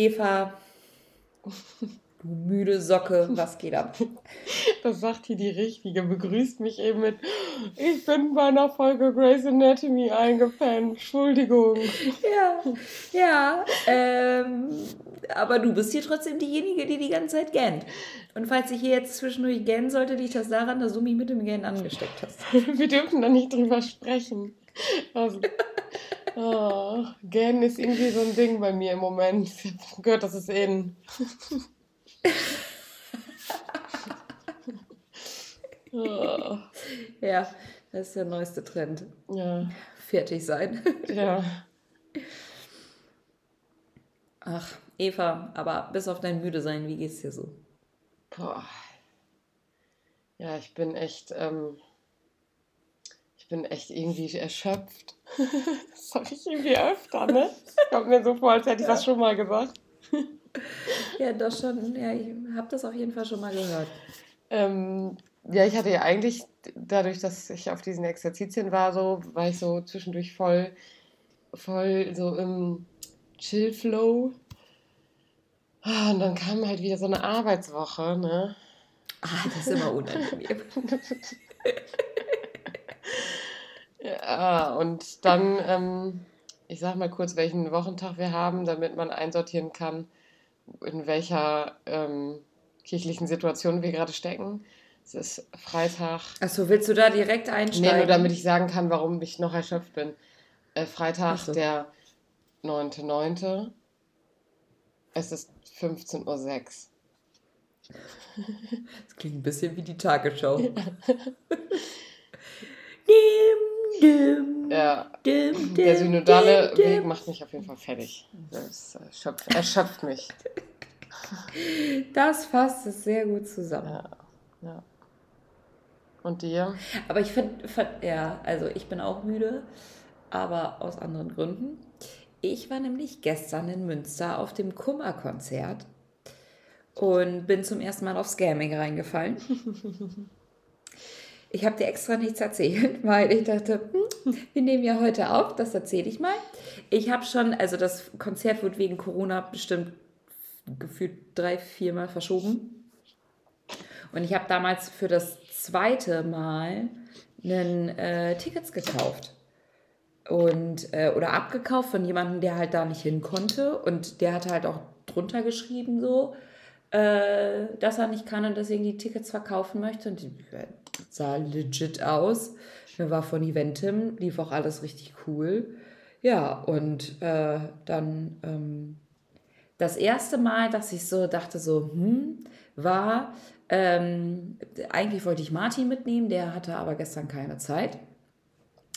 Eva, du müde Socke, was geht ab? Das sagt hier die Richtige, begrüßt mich eben mit, ich bin bei einer Folge Grey's Anatomy eingepennt, Entschuldigung. Ja, ja, ähm, aber du bist hier trotzdem diejenige, die die ganze Zeit gähnt. Und falls ich hier jetzt zwischendurch gähnen sollte, liegt das daran, dass du mich mit dem Gähnen angesteckt hast. Wir dürfen da nicht drüber sprechen. Also, oh, Gähnen ist irgendwie so ein Ding bei mir im Moment. Ich hab gehört, das ist in. oh. Ja, das ist der neueste Trend. Ja. Fertig sein. Ja. Ach, Eva, aber bis auf dein Müde sein, wie geht's dir so? Boah. Ja, ich bin echt, ähm, bin echt irgendwie erschöpft. das sage ich irgendwie öfter, ne? Kommt mir so vor, als hätte ich das schon mal gesagt. ja, das schon, ja, ich habe das auf jeden Fall schon mal gehört. Ähm, ja, ich hatte ja eigentlich, dadurch, dass ich auf diesen Exerzitien war, so, war ich so zwischendurch voll, voll so im Chill-Flow. Ah, und dann kam halt wieder so eine Arbeitswoche, ne? Ah, das ist immer unangenehm. ja, und dann, ähm, ich sag mal kurz, welchen Wochentag wir haben, damit man einsortieren kann, in welcher ähm, kirchlichen Situation wir gerade stecken. Es ist Freitag. Achso, willst du da direkt einsteigen? Nee, nur damit ich sagen kann, warum ich noch erschöpft bin. Äh, Freitag, so. der 9.9. Es ist 15.06 Uhr. Das klingt ein bisschen wie die Tagesschau. Ja. ja. Der synodale Weg macht mich auf jeden Fall fertig. Das erschöpft, erschöpft mich. Das fasst es sehr gut zusammen. Ja. ja. Und dir? Aber ich finde, ja, also ich bin auch müde, aber aus anderen Gründen. Ich war nämlich gestern in Münster auf dem Kummerkonzert und bin zum ersten Mal auf Scamming reingefallen. Ich habe dir extra nichts erzählt, weil ich dachte, hm, wir nehmen ja heute auf, das erzähle ich mal. Ich habe schon, also das Konzert wird wegen Corona bestimmt gefühlt drei, viermal verschoben. Und ich habe damals für das zweite Mal einen, äh, Tickets gekauft und äh, oder abgekauft von jemandem, der halt da nicht hin konnte und der hatte halt auch drunter geschrieben so, äh, dass er nicht kann und deswegen die Tickets verkaufen möchte und die sah legit aus. Mir war von Eventim, lief auch alles richtig cool. Ja, und äh, dann ähm, das erste Mal, dass ich so dachte, so, hm, war, ähm, eigentlich wollte ich Martin mitnehmen, der hatte aber gestern keine Zeit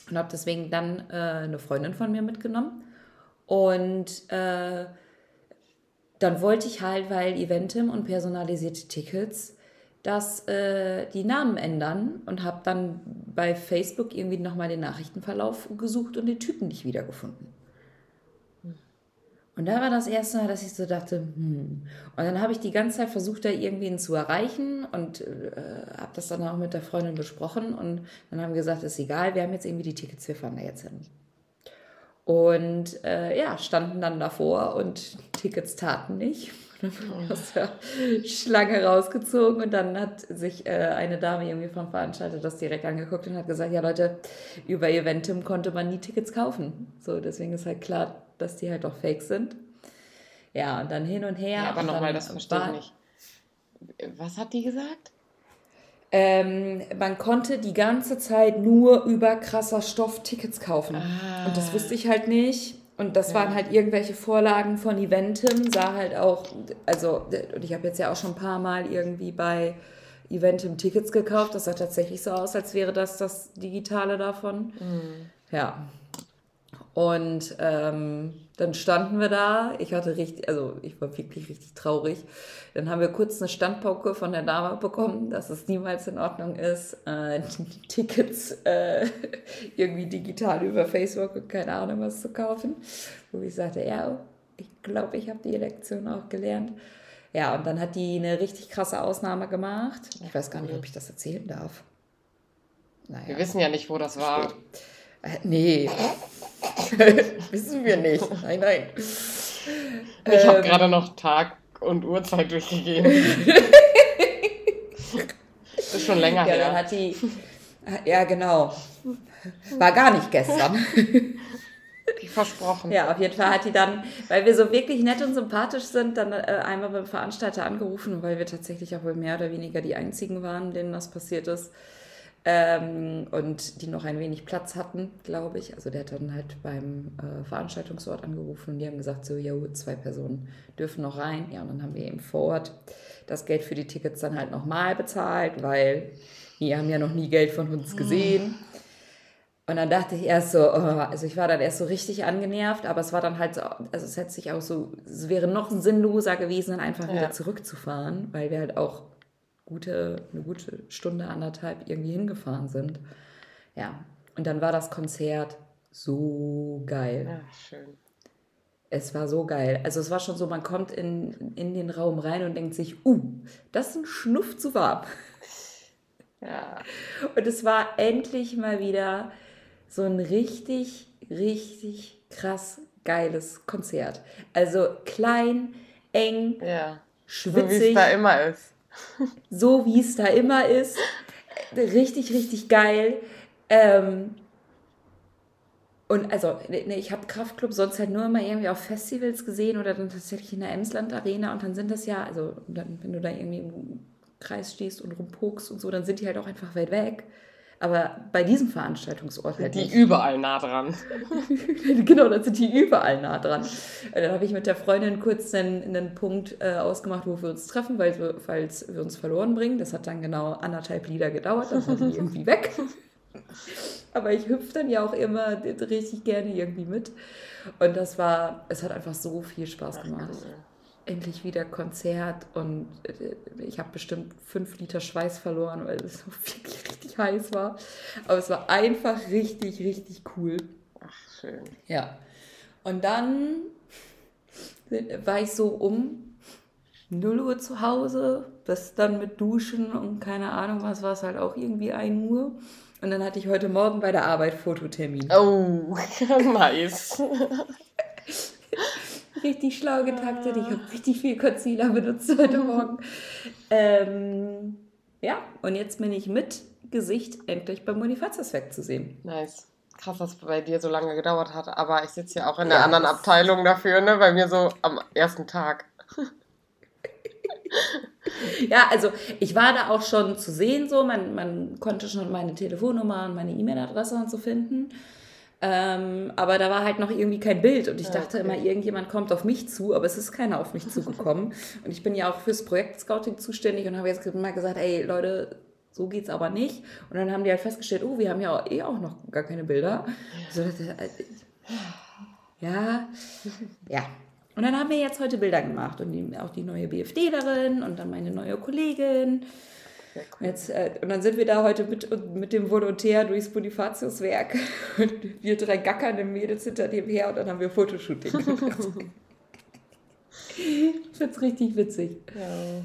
und habe deswegen dann äh, eine Freundin von mir mitgenommen. Und äh, dann wollte ich halt, weil Eventim und personalisierte Tickets, dass äh, die Namen ändern und habe dann bei Facebook irgendwie nochmal den Nachrichtenverlauf gesucht und den Typen nicht wiedergefunden. Und da war das erste Mal, dass ich so dachte, hm. Und dann habe ich die ganze Zeit versucht, da irgendwen zu erreichen und äh, habe das dann auch mit der Freundin besprochen. Und dann haben wir gesagt, ist egal, wir haben jetzt irgendwie die Tickets, wir fahren da jetzt hin. Und äh, ja, standen dann davor und Tickets taten nicht. Aus der Schlange rausgezogen und dann hat sich äh, eine Dame irgendwie vom Veranstalter das direkt angeguckt und hat gesagt, ja Leute, über Eventim konnte man nie Tickets kaufen. So, deswegen ist halt klar, dass die halt auch fake sind. Ja, und dann hin und her. Ja, aber nochmal, das verstehe ich nicht. Was hat die gesagt? Ähm, man konnte die ganze Zeit nur über krasser Stoff Tickets kaufen. Ah. Und das wusste ich halt nicht. Und das ja. waren halt irgendwelche Vorlagen von Eventim, sah halt auch, also, und ich habe jetzt ja auch schon ein paar Mal irgendwie bei Eventim Tickets gekauft. Das sah tatsächlich so aus, als wäre das das Digitale davon. Mhm. Ja, und ähm, dann standen wir da. Ich hatte richtig, also ich war wirklich richtig traurig. Dann haben wir kurz eine Standpauke von der Dame bekommen, dass es niemals in Ordnung ist, äh, Tickets äh, irgendwie digital über Facebook und keine Ahnung was zu kaufen. Wo ich sagte, ja, ich glaube, ich habe die Lektion auch gelernt. Ja, und dann hat die eine richtig krasse Ausnahme gemacht. Ich weiß gar nicht, ob ich das erzählen darf. Naja, wir wissen ja nicht, wo das war. Äh, nee, wissen wir nicht. Nein, nein. Ich habe ähm, gerade noch Tag und Uhrzeit durchgegeben. das ist schon länger ja, her. Dann hat die, ja, genau. War gar nicht gestern. Wie versprochen. Ja, auf jeden Fall hat die dann, weil wir so wirklich nett und sympathisch sind, dann äh, einmal beim Veranstalter angerufen, weil wir tatsächlich auch wohl mehr oder weniger die einzigen waren, denen das passiert ist. Ähm, und die noch ein wenig Platz hatten, glaube ich. Also der hat dann halt beim äh, Veranstaltungsort angerufen und die haben gesagt, so, ja, zwei Personen dürfen noch rein. Ja, und dann haben wir eben vor Ort das Geld für die Tickets dann halt nochmal bezahlt, weil die haben ja noch nie Geld von uns gesehen. Und dann dachte ich erst so, oh, also ich war dann erst so richtig angenervt, aber es war dann halt so, also es hätte sich auch so, es wäre noch sinnloser gewesen, dann einfach ja. wieder zurückzufahren, weil wir halt auch gute, eine gute Stunde, anderthalb irgendwie hingefahren sind. Ja, und dann war das Konzert so geil. Ja, schön. Es war so geil. Also es war schon so, man kommt in, in den Raum rein und denkt sich, uh, das ist ein Schnuff zu warm. Ja. Und es war endlich mal wieder so ein richtig, richtig krass geiles Konzert. Also klein, eng, ja. schwitzig. So wie es da immer ist. So wie es da immer ist. Richtig, richtig geil. Ähm, und also, ne, ich habe Kraftclub sonst halt nur immer irgendwie auf Festivals gesehen oder dann tatsächlich in der Emsland Arena und dann sind das ja, also dann, wenn du da irgendwie im Kreis stehst und rumpokst und so, dann sind die halt auch einfach weit weg. Aber bei diesem Veranstaltungsort halt. Die nicht. überall nah dran. genau, da sind die überall nah dran. Äh, dann habe ich mit der Freundin kurz einen, einen Punkt äh, ausgemacht, wo wir uns treffen, weil wir, falls wir uns verloren bringen. Das hat dann genau anderthalb Lieder gedauert, dann war die irgendwie weg. Aber ich hüpfe dann ja auch immer richtig gerne irgendwie mit. Und das war, es hat einfach so viel Spaß gemacht. Ach, cool endlich wieder Konzert und äh, ich habe bestimmt fünf Liter Schweiß verloren, weil es so wirklich richtig heiß war. Aber es war einfach richtig, richtig cool. Ach, schön. Ja. Und dann war ich so um 0 Uhr zu Hause, bis dann mit Duschen und keine Ahnung was, war es halt auch irgendwie 1 Uhr. Und dann hatte ich heute Morgen bei der Arbeit Fototermin. Oh, nice richtig schlau getaktet. Ich habe richtig viel Concealer benutzt heute Morgen. Ähm, ja, und jetzt bin ich mit Gesicht endlich beim Bonifatius zu sehen. Nice. Krass, dass es bei dir so lange gedauert hat. Aber ich sitze ja auch in der ja, anderen Abteilung dafür, ne? Bei mir so am ersten Tag. ja, also ich war da auch schon zu sehen, so man, man konnte schon meine Telefonnummer und meine E-Mail-Adresse und so finden. Ähm, aber da war halt noch irgendwie kein Bild und ich dachte okay. immer, irgendjemand kommt auf mich zu, aber es ist keiner auf mich zugekommen. und ich bin ja auch fürs Projekt Scouting zuständig und habe jetzt mal gesagt, ey Leute, so geht's aber nicht. Und dann haben die halt festgestellt, oh, wir haben ja eh auch noch gar keine Bilder. So, äh, ja, ja. Und dann haben wir jetzt heute Bilder gemacht und auch die neue BFDlerin und dann meine neue Kollegin. Cool. Jetzt, äh, und dann sind wir da heute mit, mit dem Volontär durchs Bonifatiuswerk und wir drei gackernde Mädels hinter dem her und dann haben wir Fotoshooting gemacht. ich find's richtig witzig. Ja.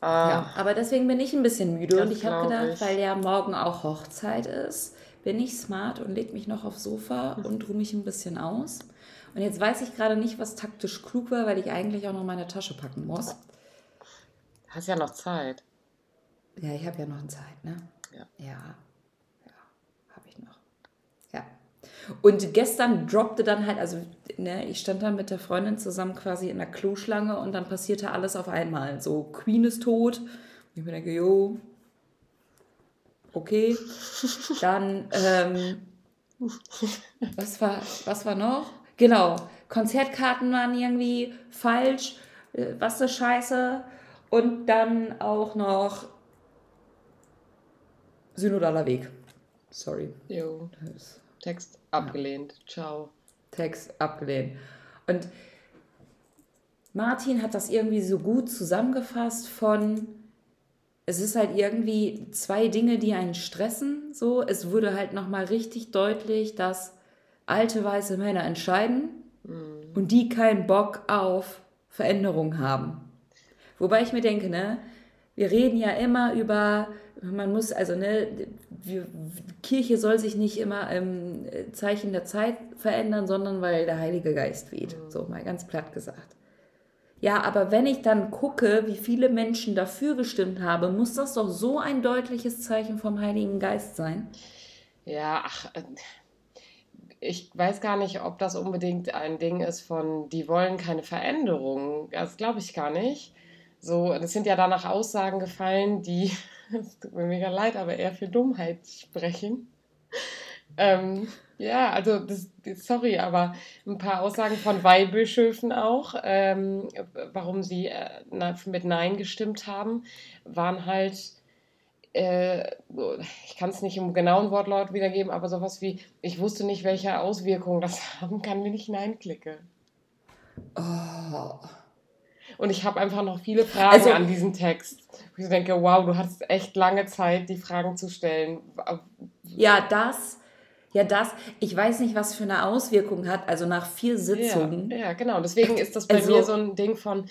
Uh, ja, aber deswegen bin ich ein bisschen müde und ich habe gedacht, ich. weil ja morgen auch Hochzeit ist, bin ich smart und leg mich noch aufs Sofa und ruhe mich ein bisschen aus. Und jetzt weiß ich gerade nicht, was taktisch klug war, weil ich eigentlich auch noch meine Tasche packen muss. Hast ja noch Zeit. Ja, ich habe ja noch Zeit, ne? Ja. Ja, ja habe ich noch. Ja. Und gestern droppte dann halt, also ne, ich stand dann mit der Freundin zusammen quasi in der Kloschlange und dann passierte alles auf einmal. So, Queen ist tot. Ich mir denke, jo, okay. Dann, ähm, was war, was war noch? Genau, Konzertkarten waren irgendwie falsch. Äh, was ist Scheiße? Und dann auch noch synodaler Weg. Sorry. Jo. Text abgelehnt. Ja. Ciao. Text abgelehnt. Und Martin hat das irgendwie so gut zusammengefasst von, es ist halt irgendwie zwei Dinge, die einen stressen. So, es wurde halt nochmal richtig deutlich, dass alte weiße Männer entscheiden mhm. und die keinen Bock auf Veränderung haben. Wobei ich mir denke, ne, wir reden ja immer über, man muss, also ne, wir, Kirche soll sich nicht immer im Zeichen der Zeit verändern, sondern weil der Heilige Geist weht. Mhm. So mal ganz platt gesagt. Ja, aber wenn ich dann gucke, wie viele Menschen dafür gestimmt haben, muss das doch so ein deutliches Zeichen vom Heiligen Geist sein. Ja, ach, äh, ich weiß gar nicht, ob das unbedingt ein Ding ist von, die wollen keine Veränderung. Das glaube ich gar nicht. So, es sind ja danach Aussagen gefallen, die, es tut mir mega leid, aber eher für Dummheit sprechen. Ähm, ja, also das, sorry, aber ein paar Aussagen von Weihbischöfen auch, ähm, warum sie äh, mit Nein gestimmt haben, waren halt, äh, ich kann es nicht im genauen Wortlaut wiedergeben, aber sowas wie, ich wusste nicht, welche Auswirkungen das haben kann, wenn ich Nein klicke. Oh. Und ich habe einfach noch viele Fragen also, an diesen Text. Ich denke, wow, du hattest echt lange Zeit, die Fragen zu stellen. Ja, das. Ja, das, ich weiß nicht, was für eine Auswirkung hat, also nach vier Sitzungen. Ja, ja genau. Deswegen ist das bei also, mir so ein Ding von,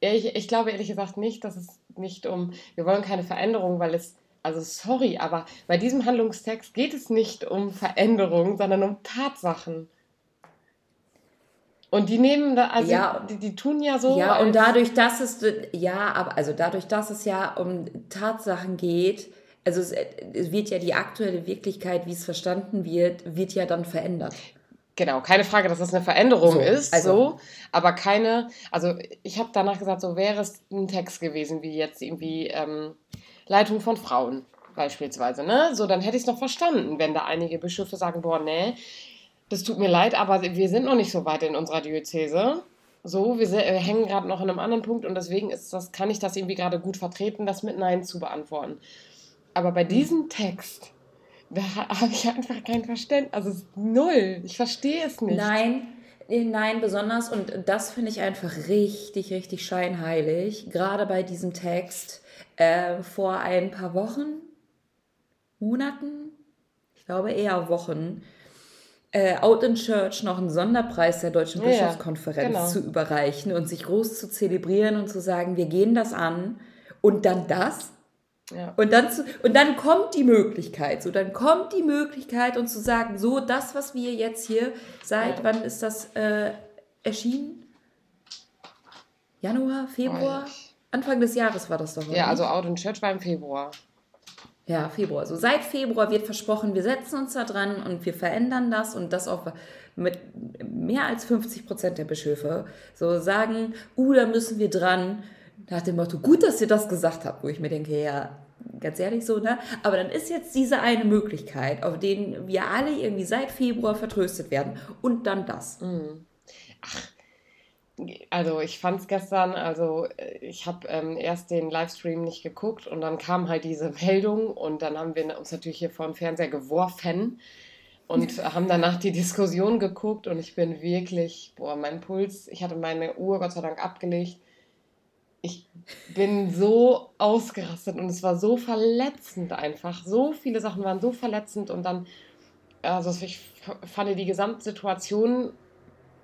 ich, ich glaube ehrlich gesagt nicht, dass es nicht um, wir wollen keine Veränderung, weil es, also sorry, aber bei diesem Handlungstext geht es nicht um Veränderung, sondern um Tatsachen. Und die nehmen da, also ja, die, die tun ja so. Ja, und dadurch, dass es, ja, aber also dadurch, dass es ja um Tatsachen geht, also es, es wird ja die aktuelle Wirklichkeit, wie es verstanden wird, wird ja dann verändert. Genau, keine Frage, dass das eine Veränderung so, ist, also, so, aber keine, also ich habe danach gesagt, so wäre es ein Text gewesen, wie jetzt irgendwie ähm, Leitung von Frauen beispielsweise, ne? So, dann hätte ich es noch verstanden, wenn da einige Bischöfe sagen, boah, nee, das tut mir leid, aber wir sind noch nicht so weit in unserer Diözese. So, wir, wir hängen gerade noch in einem anderen Punkt und deswegen ist das, kann ich das irgendwie gerade gut vertreten, das mit Nein zu beantworten. Aber bei diesem Text, da habe ich einfach kein Verständnis. Also null. Ich verstehe es nicht. Nein, äh, nein, besonders. Und das finde ich einfach richtig, richtig scheinheilig. Gerade bei diesem Text. Äh, vor ein paar Wochen, Monaten, ich glaube eher Wochen, äh, Out in Church noch einen Sonderpreis der Deutschen ja, Bischofskonferenz genau. zu überreichen und sich groß zu zelebrieren und zu sagen, wir gehen das an und dann das. Ja. Und, dann zu, und dann kommt die Möglichkeit, so dann kommt die Möglichkeit und zu sagen, so das, was wir jetzt hier seit, ja. wann ist das äh, erschienen? Januar, Februar? Anfang des Jahres war das doch. Ja, also Out in Church war im Februar. Ja, Februar. So seit Februar wird versprochen, wir setzen uns da dran und wir verändern das und das auch mit mehr als 50 Prozent der Bischöfe so sagen, uh, da müssen wir dran. Nach dem Motto, gut, dass ihr das gesagt habt, wo ich mir denke, ja, ganz ehrlich so, ne? Aber dann ist jetzt diese eine Möglichkeit, auf den wir alle irgendwie seit Februar vertröstet werden und dann das. Mhm. Ach, also ich fand es gestern, also äh, ich habe ähm, erst den Livestream nicht geguckt und dann kam halt diese Meldung und dann haben wir uns natürlich hier vor dem Fernseher geworfen und haben danach die Diskussion geguckt und ich bin wirklich, boah, mein Puls, ich hatte meine Uhr Gott sei Dank abgelegt. Ich bin so ausgerastet und es war so verletzend einfach. So viele Sachen waren so verletzend und dann, also ich fand die Gesamtsituation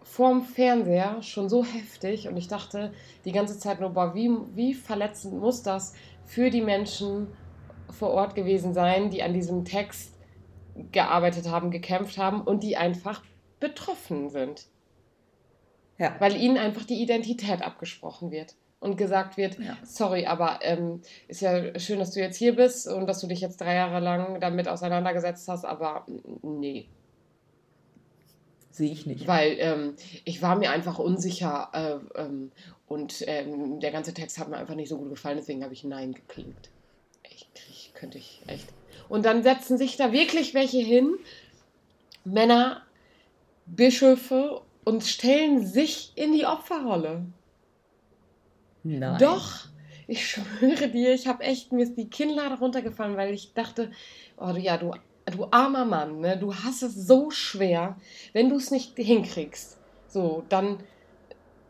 vorm Fernseher schon so heftig und ich dachte die ganze Zeit nur, boah, wie, wie verletzend muss das für die Menschen vor Ort gewesen sein, die an diesem Text gearbeitet haben, gekämpft haben und die einfach betroffen sind. Ja. Weil ihnen einfach die Identität abgesprochen wird und gesagt wird, ja. sorry, aber ähm, ist ja schön, dass du jetzt hier bist und dass du dich jetzt drei Jahre lang damit auseinandergesetzt hast, aber nee, Sehe ich nicht. Weil ähm, ich war mir einfach unsicher äh, ähm, und ähm, der ganze Text hat mir einfach nicht so gut gefallen, deswegen habe ich Nein geklingt. Ich, ich könnte ich echt. Und dann setzen sich da wirklich welche hin, Männer, Bischöfe und stellen sich in die Opferrolle. Nein. Doch, ich schwöre dir, ich habe echt, mir ist die Kinnlade runtergefallen, weil ich dachte, oh ja, du du armer Mann, ne? du hast es so schwer, wenn du es nicht hinkriegst. So, dann,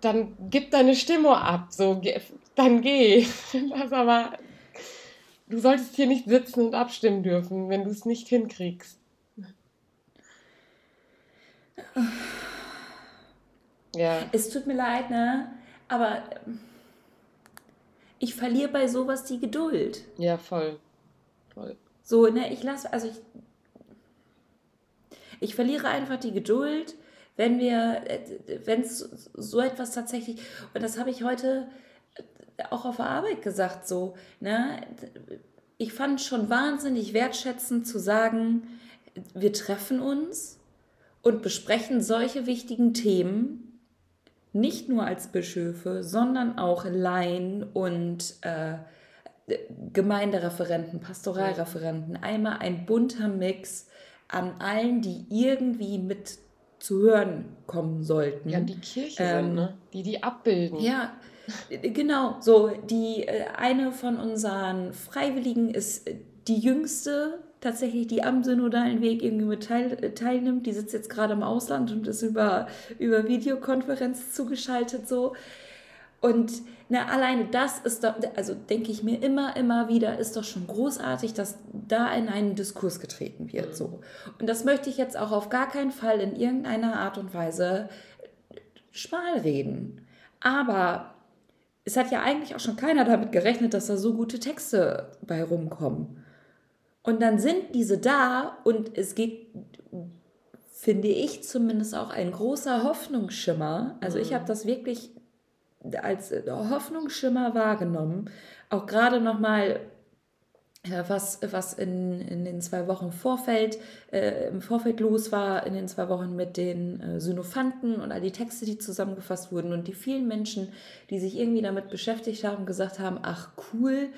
dann gib deine Stimme ab, so, dann geh. Das aber, du solltest hier nicht sitzen und abstimmen dürfen, wenn du es nicht hinkriegst. Ja. Es tut mir leid, ne? Aber ich verliere bei sowas die Geduld. Ja, voll. Voll. So, ne, ich lasse, also ich, ich verliere einfach die Geduld, wenn wir, wenn es so etwas tatsächlich, und das habe ich heute auch auf der Arbeit gesagt, so, ne, ich fand schon wahnsinnig wertschätzend zu sagen, wir treffen uns und besprechen solche wichtigen Themen, nicht nur als Bischöfe, sondern auch Laien und äh, Gemeindereferenten, Pastoralreferenten. Einmal ein bunter Mix an allen, die irgendwie mit zu hören kommen sollten. Ja, die Kirche ähm, sind, ne? die die abbilden. Ja, genau. So, die äh, eine von unseren Freiwilligen ist die jüngste, tatsächlich, die am synodalen Weg irgendwie mit teil, äh, teilnimmt. Die sitzt jetzt gerade im Ausland und ist über, über Videokonferenz zugeschaltet so. Und na, alleine das ist doch, also denke ich mir immer, immer wieder, ist doch schon großartig, dass da in einen Diskurs getreten wird. Mhm. So. Und das möchte ich jetzt auch auf gar keinen Fall in irgendeiner Art und Weise schmal reden. Aber es hat ja eigentlich auch schon keiner damit gerechnet, dass da so gute Texte bei rumkommen. Und dann sind diese da und es geht, finde ich zumindest auch ein großer Hoffnungsschimmer. Also ich mhm. habe das wirklich als Hoffnungsschimmer wahrgenommen. Auch gerade nochmal, was, was in, in den zwei Wochen Vorfeld, äh, im Vorfeld los war, in den zwei Wochen mit den äh, Synophanten und all die Texte, die zusammengefasst wurden und die vielen Menschen, die sich irgendwie damit beschäftigt haben, gesagt haben, ach cool,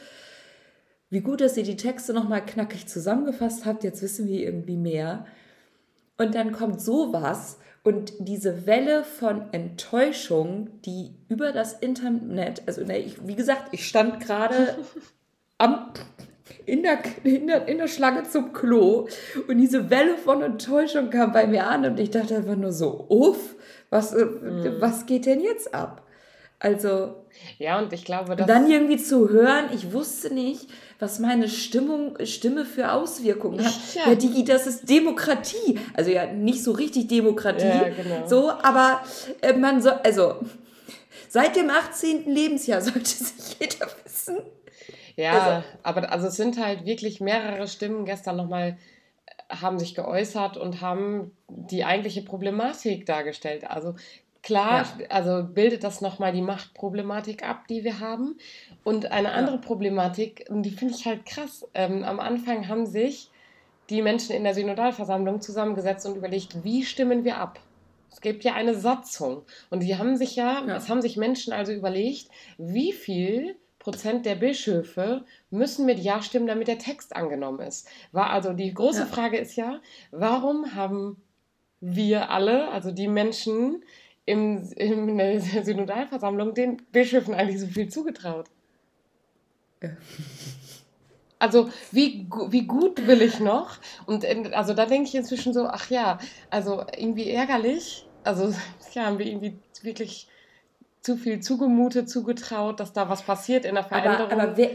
wie gut, dass ihr die Texte nochmal knackig zusammengefasst habt, jetzt wissen wir irgendwie mehr. Und dann kommt sowas, und diese Welle von Enttäuschung, die über das Internet, also ne, ich, wie gesagt, ich stand gerade am, in, der, in, der, in der Schlange zum Klo und diese Welle von Enttäuschung kam bei mir an und ich dachte einfach nur so, uff, was, mhm. was geht denn jetzt ab? Also. Ja, und ich glaube, dass. Dann irgendwie zu hören, ich wusste nicht, was meine Stimmung, Stimme für Auswirkungen hat. Ja. ja, Digi, das ist Demokratie. Also ja, nicht so richtig Demokratie. Ja, genau. So, aber äh, man soll, also seit dem 18. Lebensjahr sollte sich jeder wissen. Ja, also, aber also es sind halt wirklich mehrere Stimmen gestern nochmal äh, haben sich geäußert und haben die eigentliche Problematik dargestellt. Also Klar, ja. also bildet das nochmal die Machtproblematik ab, die wir haben. Und eine andere ja. Problematik, und die finde ich halt krass. Ähm, am Anfang haben sich die Menschen in der Synodalversammlung zusammengesetzt und überlegt, wie stimmen wir ab? Es gibt ja eine Satzung. Und die haben sich ja, ja, es haben sich Menschen also überlegt, wie viel Prozent der Bischöfe müssen mit Ja stimmen, damit der Text angenommen ist. War also die große ja. Frage ist ja, warum haben wir alle, also die Menschen, im, in der Synodalversammlung den Bischöfen eigentlich so viel zugetraut. Ja. Also wie, wie gut will ich noch? Und also da denke ich inzwischen so, ach ja, also irgendwie ärgerlich. Also ja, haben wir irgendwie wirklich zu viel zugemutet, zugetraut, dass da was passiert in der Veränderung. Aber, aber, wer,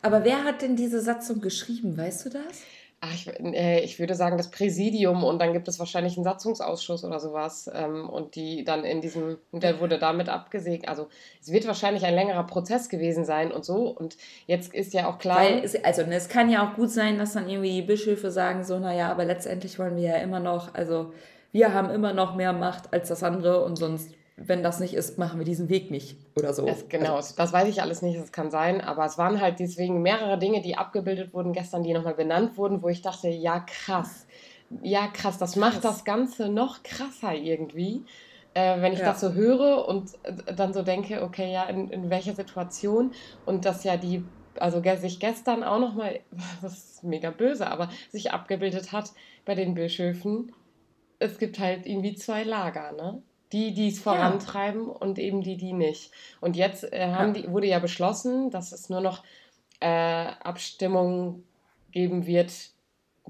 aber wer hat denn diese Satzung geschrieben, weißt du das? Ach, ich, äh, ich, würde sagen, das Präsidium und dann gibt es wahrscheinlich einen Satzungsausschuss oder sowas. Ähm, und die dann in diesem, der wurde damit abgesägt. Also es wird wahrscheinlich ein längerer Prozess gewesen sein und so. Und jetzt ist ja auch klar. Weil es, also es kann ja auch gut sein, dass dann irgendwie die Bischöfe sagen, so, naja, aber letztendlich wollen wir ja immer noch, also wir haben immer noch mehr Macht als das andere und sonst wenn das nicht ist, machen wir diesen Weg nicht oder so. Das, genau, also, das weiß ich alles nicht, das kann sein, aber es waren halt deswegen mehrere Dinge, die abgebildet wurden gestern, die nochmal benannt wurden, wo ich dachte, ja krass, ja krass, das krass. macht das Ganze noch krasser irgendwie. Äh, wenn ich ja. das so höre und äh, dann so denke, okay, ja, in, in welcher Situation und dass ja die, also sich gestern auch nochmal, das ist mega böse, aber sich abgebildet hat bei den Bischöfen, es gibt halt irgendwie zwei Lager, ne? Die, die es vorantreiben ja. und eben die, die nicht. Und jetzt äh, haben ja. die, wurde ja beschlossen, dass es nur noch äh, Abstimmungen geben wird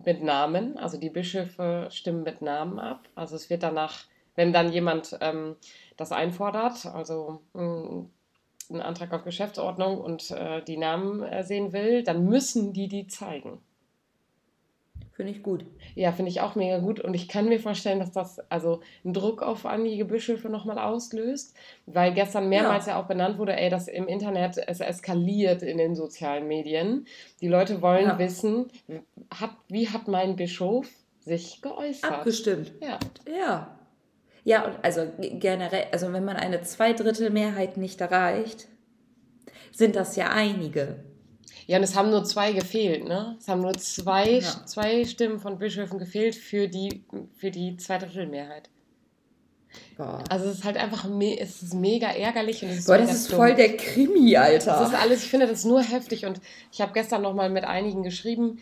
mit Namen. Also die Bischöfe stimmen mit Namen ab. Also es wird danach, wenn dann jemand ähm, das einfordert, also mh, hm, einen Antrag auf Geschäftsordnung und äh, die Namen äh, sehen will, dann müssen die die zeigen. Finde ich gut. Ja, finde ich auch mega gut. Und ich kann mir vorstellen, dass das also einen Druck auf einige Bischöfe nochmal auslöst, weil gestern mehrmals ja. ja. auch benannt wurde, ey, dass im Internet es eskaliert in den sozialen Medien. Die Leute wollen ja. wissen, hat, wie hat mein Bischof sich geäußert? Abgestimmt. Ja. Ja. Ja, und also generell, also wenn man eine Zweidrittelmehrheit nicht erreicht, sind das ja einige. Ja, und es haben nur zwei gefehlt, ne? Es haben nur zwei, ja. zwei Stimmen von Bischöfen gefehlt für die, für die Zweidrittelmehrheit. Boah. Also es ist halt einfach me es ist mega ärgerlich und es ist Boah, das ist dumm. voll der Krimi, Alter. Das ist alles, ich finde das nur heftig und ich habe gestern noch mal mit einigen geschrieben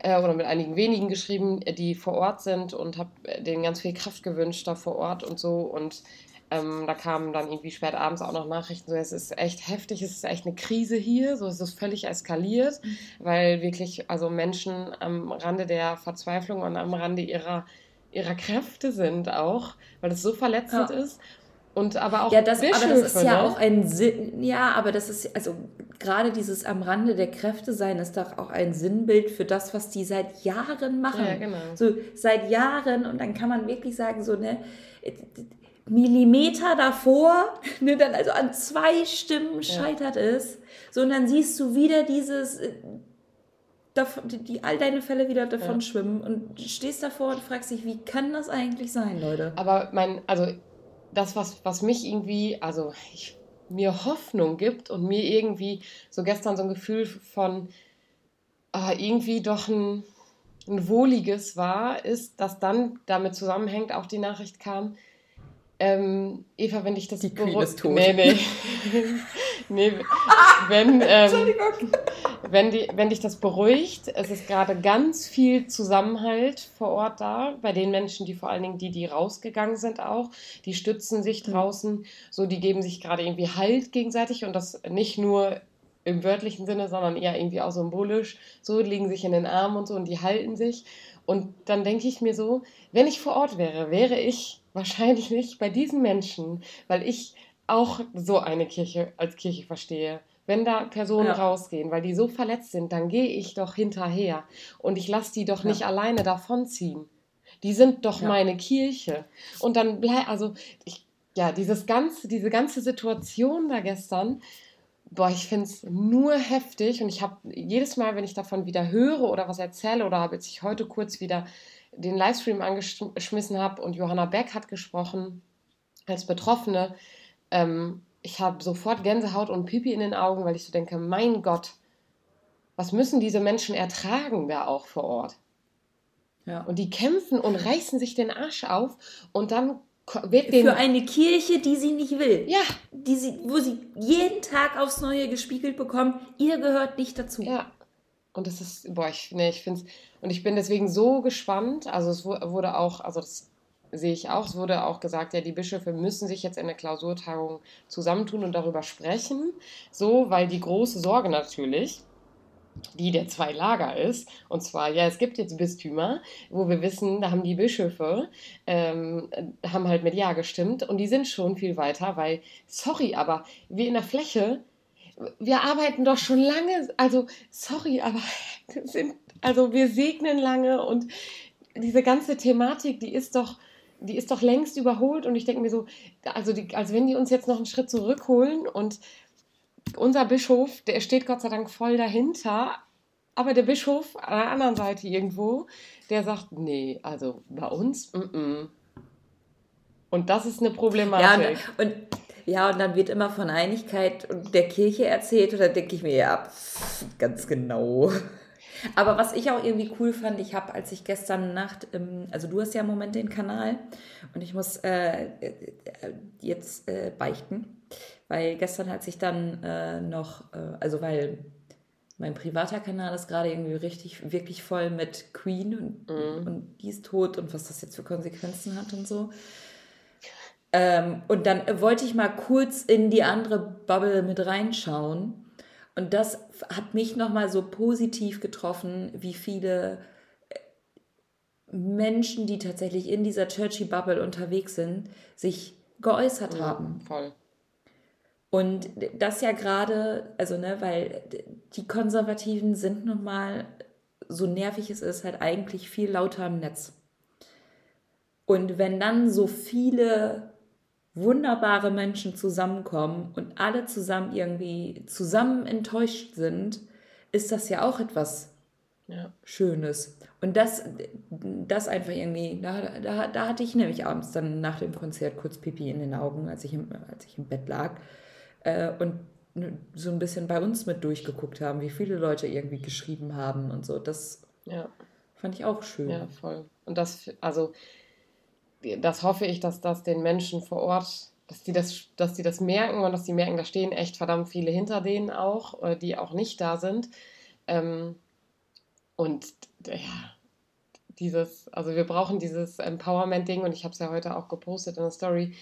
äh, oder mit einigen wenigen geschrieben, die vor Ort sind und habe denen ganz viel Kraft gewünscht da vor Ort und so und ähm, da kamen dann irgendwie spät abends auch noch Nachrichten, so es ist echt heftig, es ist echt eine Krise hier, so es ist völlig eskaliert, mhm. weil wirklich also Menschen am Rande der Verzweiflung und am Rande ihrer, ihrer Kräfte sind auch, weil es so verletzend ja. ist. Und aber auch ja, das, Bischöfe, aber das ist ja ne? auch ein Sinn, ja, aber das ist, also gerade dieses am Rande der Kräfte sein ist doch auch ein Sinnbild für das, was die seit Jahren machen. Ja, genau. So seit Jahren und dann kann man wirklich sagen, so, ne, Millimeter davor, ne, dann also an zwei Stimmen scheitert ja. es, so und dann siehst du wieder dieses, äh, die, die, all deine Fälle wieder davon ja. schwimmen und stehst davor und fragst dich, wie kann das eigentlich sein, Leute? Aber mein, also das, was, was mich irgendwie, also ich, mir Hoffnung gibt und mir irgendwie so gestern so ein Gefühl von ah, irgendwie doch ein, ein wohliges war, ist, dass dann damit zusammenhängt, auch die Nachricht kam, ähm, Eva, wenn dich das Die Queen ist tot. Nee, nee. nee wenn, ähm, wenn, die, wenn dich das beruhigt, es ist gerade ganz viel Zusammenhalt vor Ort da, bei den Menschen, die vor allen Dingen die, die rausgegangen sind auch, die stützen sich mhm. draußen, so die geben sich gerade irgendwie Halt gegenseitig und das nicht nur im wörtlichen Sinne, sondern eher irgendwie auch symbolisch, so liegen sich in den Armen und so und die halten sich. Und dann denke ich mir so, wenn ich vor Ort wäre, wäre ich Wahrscheinlich nicht bei diesen Menschen, weil ich auch so eine Kirche als Kirche verstehe. Wenn da Personen ja. rausgehen, weil die so verletzt sind, dann gehe ich doch hinterher und ich lasse die doch ja. nicht alleine davonziehen. Die sind doch ja. meine Kirche. Und dann bleibt, also, ich, ja, dieses ganze, diese ganze Situation da gestern, boah, ich finde es nur heftig und ich habe jedes Mal, wenn ich davon wieder höre oder was erzähle oder habe jetzt ich heute kurz wieder den Livestream angeschmissen habe und Johanna Beck hat gesprochen als Betroffene, ähm, ich habe sofort Gänsehaut und Pipi in den Augen, weil ich so denke, mein Gott, was müssen diese Menschen ertragen da auch vor Ort? Ja. Und die kämpfen und reißen sich den Arsch auf und dann wird den Für eine Kirche, die sie nicht will. Ja. Die sie, wo sie jeden Tag aufs Neue gespiegelt bekommen, ihr gehört nicht dazu. Ja. Und das ist, boah, ich, nee, ich finde es, und ich bin deswegen so gespannt. Also es wurde auch, also das sehe ich auch, es wurde auch gesagt, ja, die Bischöfe müssen sich jetzt in der Klausurtagung zusammentun und darüber sprechen. So, weil die große Sorge natürlich, die der zwei Lager ist. Und zwar, ja, es gibt jetzt Bistümer, wo wir wissen, da haben die Bischöfe, ähm, haben halt mit Ja gestimmt und die sind schon viel weiter, weil, sorry, aber wir in der Fläche wir arbeiten doch schon lange, also sorry, aber sind, also wir segnen lange und diese ganze Thematik, die ist doch, die ist doch längst überholt und ich denke mir so, also die, als wenn die uns jetzt noch einen Schritt zurückholen und unser Bischof, der steht Gott sei Dank voll dahinter, aber der Bischof an der anderen Seite irgendwo, der sagt, nee, also bei uns, mm -mm. und das ist eine Problematik. Ja, und, und ja, und dann wird immer von Einigkeit und der Kirche erzählt und dann denke ich mir, ja, pff, ganz genau. Aber was ich auch irgendwie cool fand, ich habe, als ich gestern Nacht, also du hast ja im Moment den Kanal und ich muss äh, äh, jetzt äh, beichten, weil gestern hat sich dann äh, noch, äh, also weil mein privater Kanal ist gerade irgendwie richtig, wirklich voll mit Queen und, mhm. und die ist tot und was das jetzt für Konsequenzen hat und so. Ähm, und dann wollte ich mal kurz in die andere Bubble mit reinschauen. Und das hat mich nochmal so positiv getroffen, wie viele äh, Menschen, die tatsächlich in dieser Churchy Bubble unterwegs sind, sich geäußert ja, haben. Voll. Und das ja gerade, also ne, weil die Konservativen sind nun mal so nervig es ist, halt eigentlich viel lauter im Netz. Und wenn dann so viele wunderbare Menschen zusammenkommen und alle zusammen irgendwie zusammen enttäuscht sind, ist das ja auch etwas ja. Schönes. Und das, das einfach irgendwie, da, da, da hatte ich nämlich abends dann nach dem Konzert kurz Pipi in den Augen, als ich im, als ich im Bett lag. Äh, und so ein bisschen bei uns mit durchgeguckt haben, wie viele Leute irgendwie geschrieben haben und so. Das ja. fand ich auch schön. Ja, voll. Und das, also, das hoffe ich, dass das den Menschen vor Ort, dass die das, dass die das merken und dass die merken, da stehen echt verdammt viele hinter denen auch, äh, die auch nicht da sind. Ähm, und ja, dieses, also wir brauchen dieses Empowerment-Ding und ich habe es ja heute auch gepostet in der Story.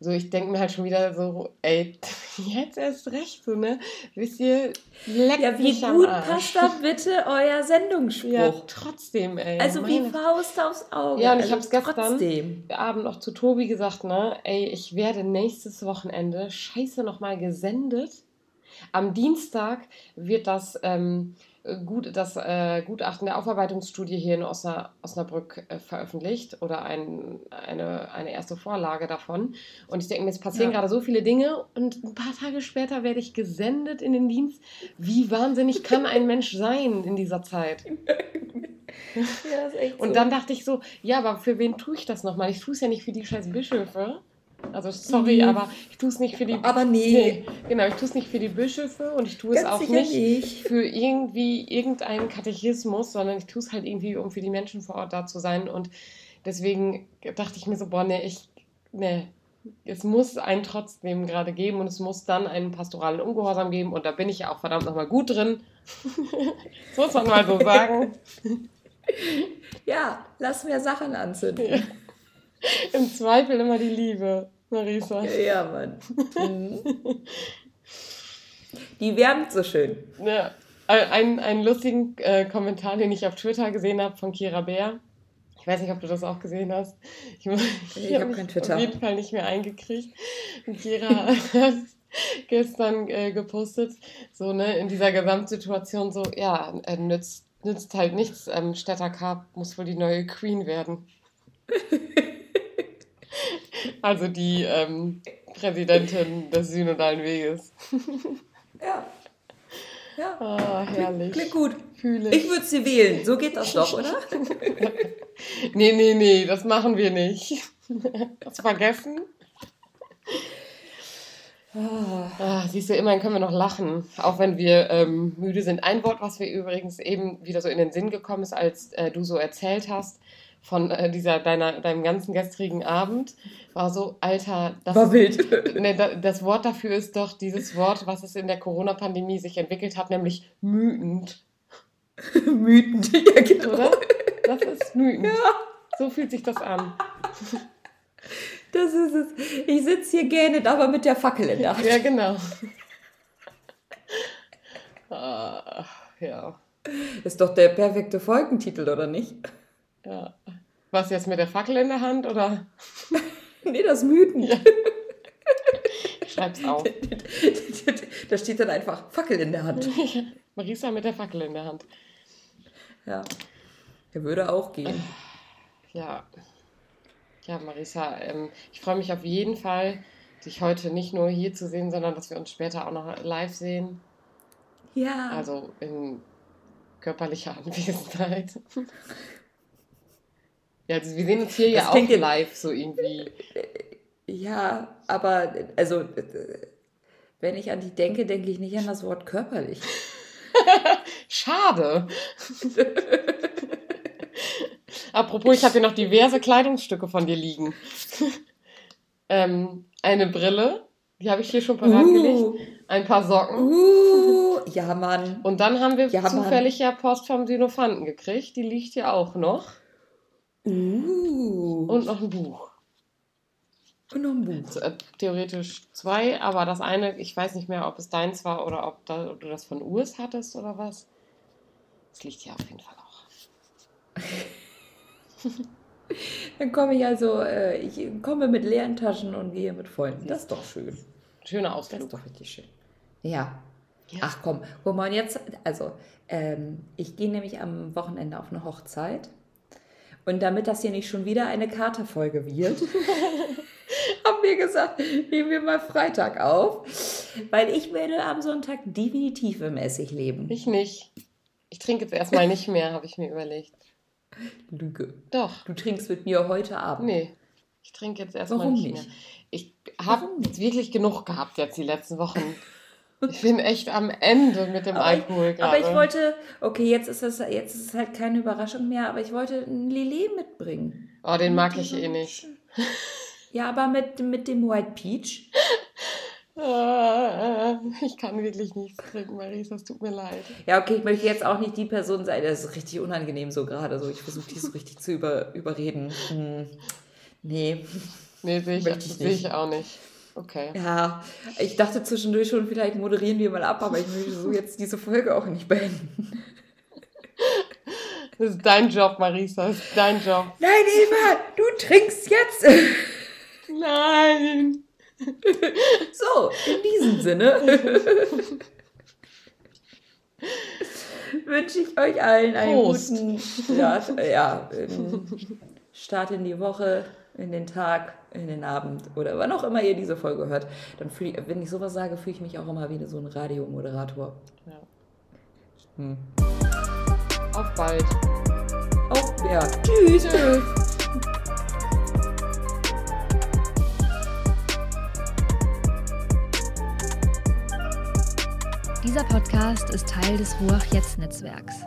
So, ich denke mir halt schon wieder so, ey, jetzt erst recht, so, ne? Wisst ihr, leck Ja, wie gut passt da bitte euer Sendungsspruch? Ja, trotzdem, ey. Also meine... wie Faust aufs Auge. Ja, und ich also habe es gestern trotzdem. Abend noch zu Tobi gesagt, ne? Ey, ich werde nächstes Wochenende scheiße nochmal gesendet. Am Dienstag wird das ähm, gut, das äh, Gutachten der Aufarbeitungsstudie hier in Osna, Osnabrück äh, veröffentlicht oder ein, eine, eine erste Vorlage davon. Und ich denke mir, es passieren ja. gerade so viele Dinge und ein paar Tage später werde ich gesendet in den Dienst. Wie wahnsinnig kann ein Mensch sein in dieser Zeit? ja, und dann dachte ich so, ja, aber für wen tue ich das nochmal? Ich tue es ja nicht für die scheiß Bischöfe. Also sorry, mhm. aber ich tue es nicht für die. Aber nee. nee. Genau, ich tue es nicht für die Bischöfe und ich tue es auch nicht, nicht, für irgendwie irgendeinen Katechismus, sondern ich tue es halt irgendwie, um für die Menschen vor Ort da zu sein. Und deswegen dachte ich mir so, boah, nee, ich, nee, es muss einen trotzdem gerade geben und es muss dann einen pastoralen Ungehorsam geben und da bin ich ja auch verdammt nochmal gut drin. das muss man mal so sagen. Ja, lass mir Sachen anzünden. Ja. Im Zweifel immer die Liebe. Marisa. Ja, Mann. Mhm. Die wärmt so schön. Ja. Ein, einen lustigen äh, Kommentar, den ich auf Twitter gesehen habe von Kira Bär. Ich weiß nicht, ob du das auch gesehen hast. Ich, ich, ich habe kein Twitter. Auf jeden Fall nicht mehr eingekriegt. Und Kira hat gestern äh, gepostet, so ne, in dieser Gesamtsituation so, ja, äh, nützt, nützt halt nichts. Ähm, Städter Karp muss wohl die neue Queen werden. Also die ähm, Präsidentin des Synodalen Weges. ja. Ja. Oh, herrlich. Klingt gut. Fühle ich. Ich würde sie wählen. So geht das doch, oder? nee, nee, nee, das machen wir nicht. Das vergessen? Ah, siehst du, immerhin können wir noch lachen, auch wenn wir ähm, müde sind. Ein Wort, was mir übrigens eben wieder so in den Sinn gekommen ist, als äh, du so erzählt hast, von äh, dieser, deiner, deinem ganzen gestrigen Abend war so, Alter, das, war wild. Ne, das Wort dafür ist doch dieses Wort, was es in der Corona-Pandemie sich entwickelt hat, nämlich mütend. mütend, ja genau. Oder? Das ist mütend. Ja. So fühlt sich das an. Das ist es. Ich sitze hier gähnend, aber mit der Fackel in der Hand. Ja, genau. ah, ja. Ist doch der perfekte Folgentitel, oder nicht? Ja. Was jetzt mit der Fackel in der Hand oder? nee, das Mythen. Ja. Schreib's auf. da steht dann einfach Fackel in der Hand. Marisa mit der Fackel in der Hand. Ja. Der würde auch gehen. Ja. Ja, Marisa, ähm, ich freue mich auf jeden Fall, dich heute nicht nur hier zu sehen, sondern dass wir uns später auch noch live sehen. Ja. Also in körperlicher Anwesenheit. Ja, also wir sehen uns hier das ja auch live so irgendwie. Ja, aber also wenn ich an dich denke, denke ich nicht an das Wort körperlich. Schade. Apropos, ich habe hier noch diverse Kleidungsstücke von dir liegen. ähm, eine Brille, die habe ich hier schon parat uh. gelegt. Ein paar Socken. Uh, ja, Mann. Und dann haben wir ja, zufällig Mann. ja Post vom Sinophanten gekriegt. Die liegt hier auch noch. Uh. Und noch ein Buch. Und noch ein Buch. Äh, theoretisch zwei, aber das eine, ich weiß nicht mehr, ob es deins war oder ob, da, ob du das von Urs hattest oder was. Das liegt hier auf jeden Fall auch. Dann komme ich also, äh, ich komme mit leeren Taschen und gehe mit vollen. Das ist doch schön. Schöner Ausflug. Das ist doch richtig schön. Ja. Ja. Ach komm, wo man jetzt, also ähm, ich gehe nämlich am Wochenende auf eine Hochzeit. Und damit das hier nicht schon wieder eine Katerfolge wird, haben wir gesagt, nehmen wir mal Freitag auf. Weil ich werde am Sonntag definitiv im Essig leben. Ich nicht. Ich trinke jetzt erstmal nicht mehr, habe ich mir überlegt. Lüge. Doch. Du trinkst mit mir heute Abend. Nee. Ich trinke jetzt erstmal nicht, nicht mehr. Ich habe wirklich genug gehabt jetzt die letzten Wochen. Ich bin echt am Ende mit dem aber Alkohol ich, Aber ich wollte, okay, jetzt ist, es, jetzt ist es halt keine Überraschung mehr, aber ich wollte einen Lillet mitbringen. Oh, den mag ich eh nicht. Ja, aber mit, mit dem White Peach. Ah, ich kann wirklich nichts trinken, Maries, das tut mir leid. Ja, okay, ich möchte jetzt auch nicht die Person sein, das ist richtig unangenehm so gerade. So, ich versuche die so richtig zu über, überreden. Hm. Nee. Nee, sehe ich, ich, ich auch nicht. Okay. Ja, ich dachte zwischendurch schon, vielleicht moderieren wir mal ab, aber ich möchte so jetzt diese Folge auch nicht beenden. Das ist dein Job, Marisa, das ist dein Job. Nein, Eva, du trinkst jetzt. Nein. So, in diesem Sinne wünsche ich euch allen einen Prost. guten Start, ja, Start in die Woche in den Tag, in den Abend oder wann auch immer ihr diese Folge hört, dann fühle ich, wenn ich sowas sage, fühle ich mich auch immer wie so ein Radiomoderator. Ja. Hm. Auf bald. Auf, ja. Tschüss. Tschüss. Dieser Podcast ist Teil des Ruach Jetzt Netzwerks.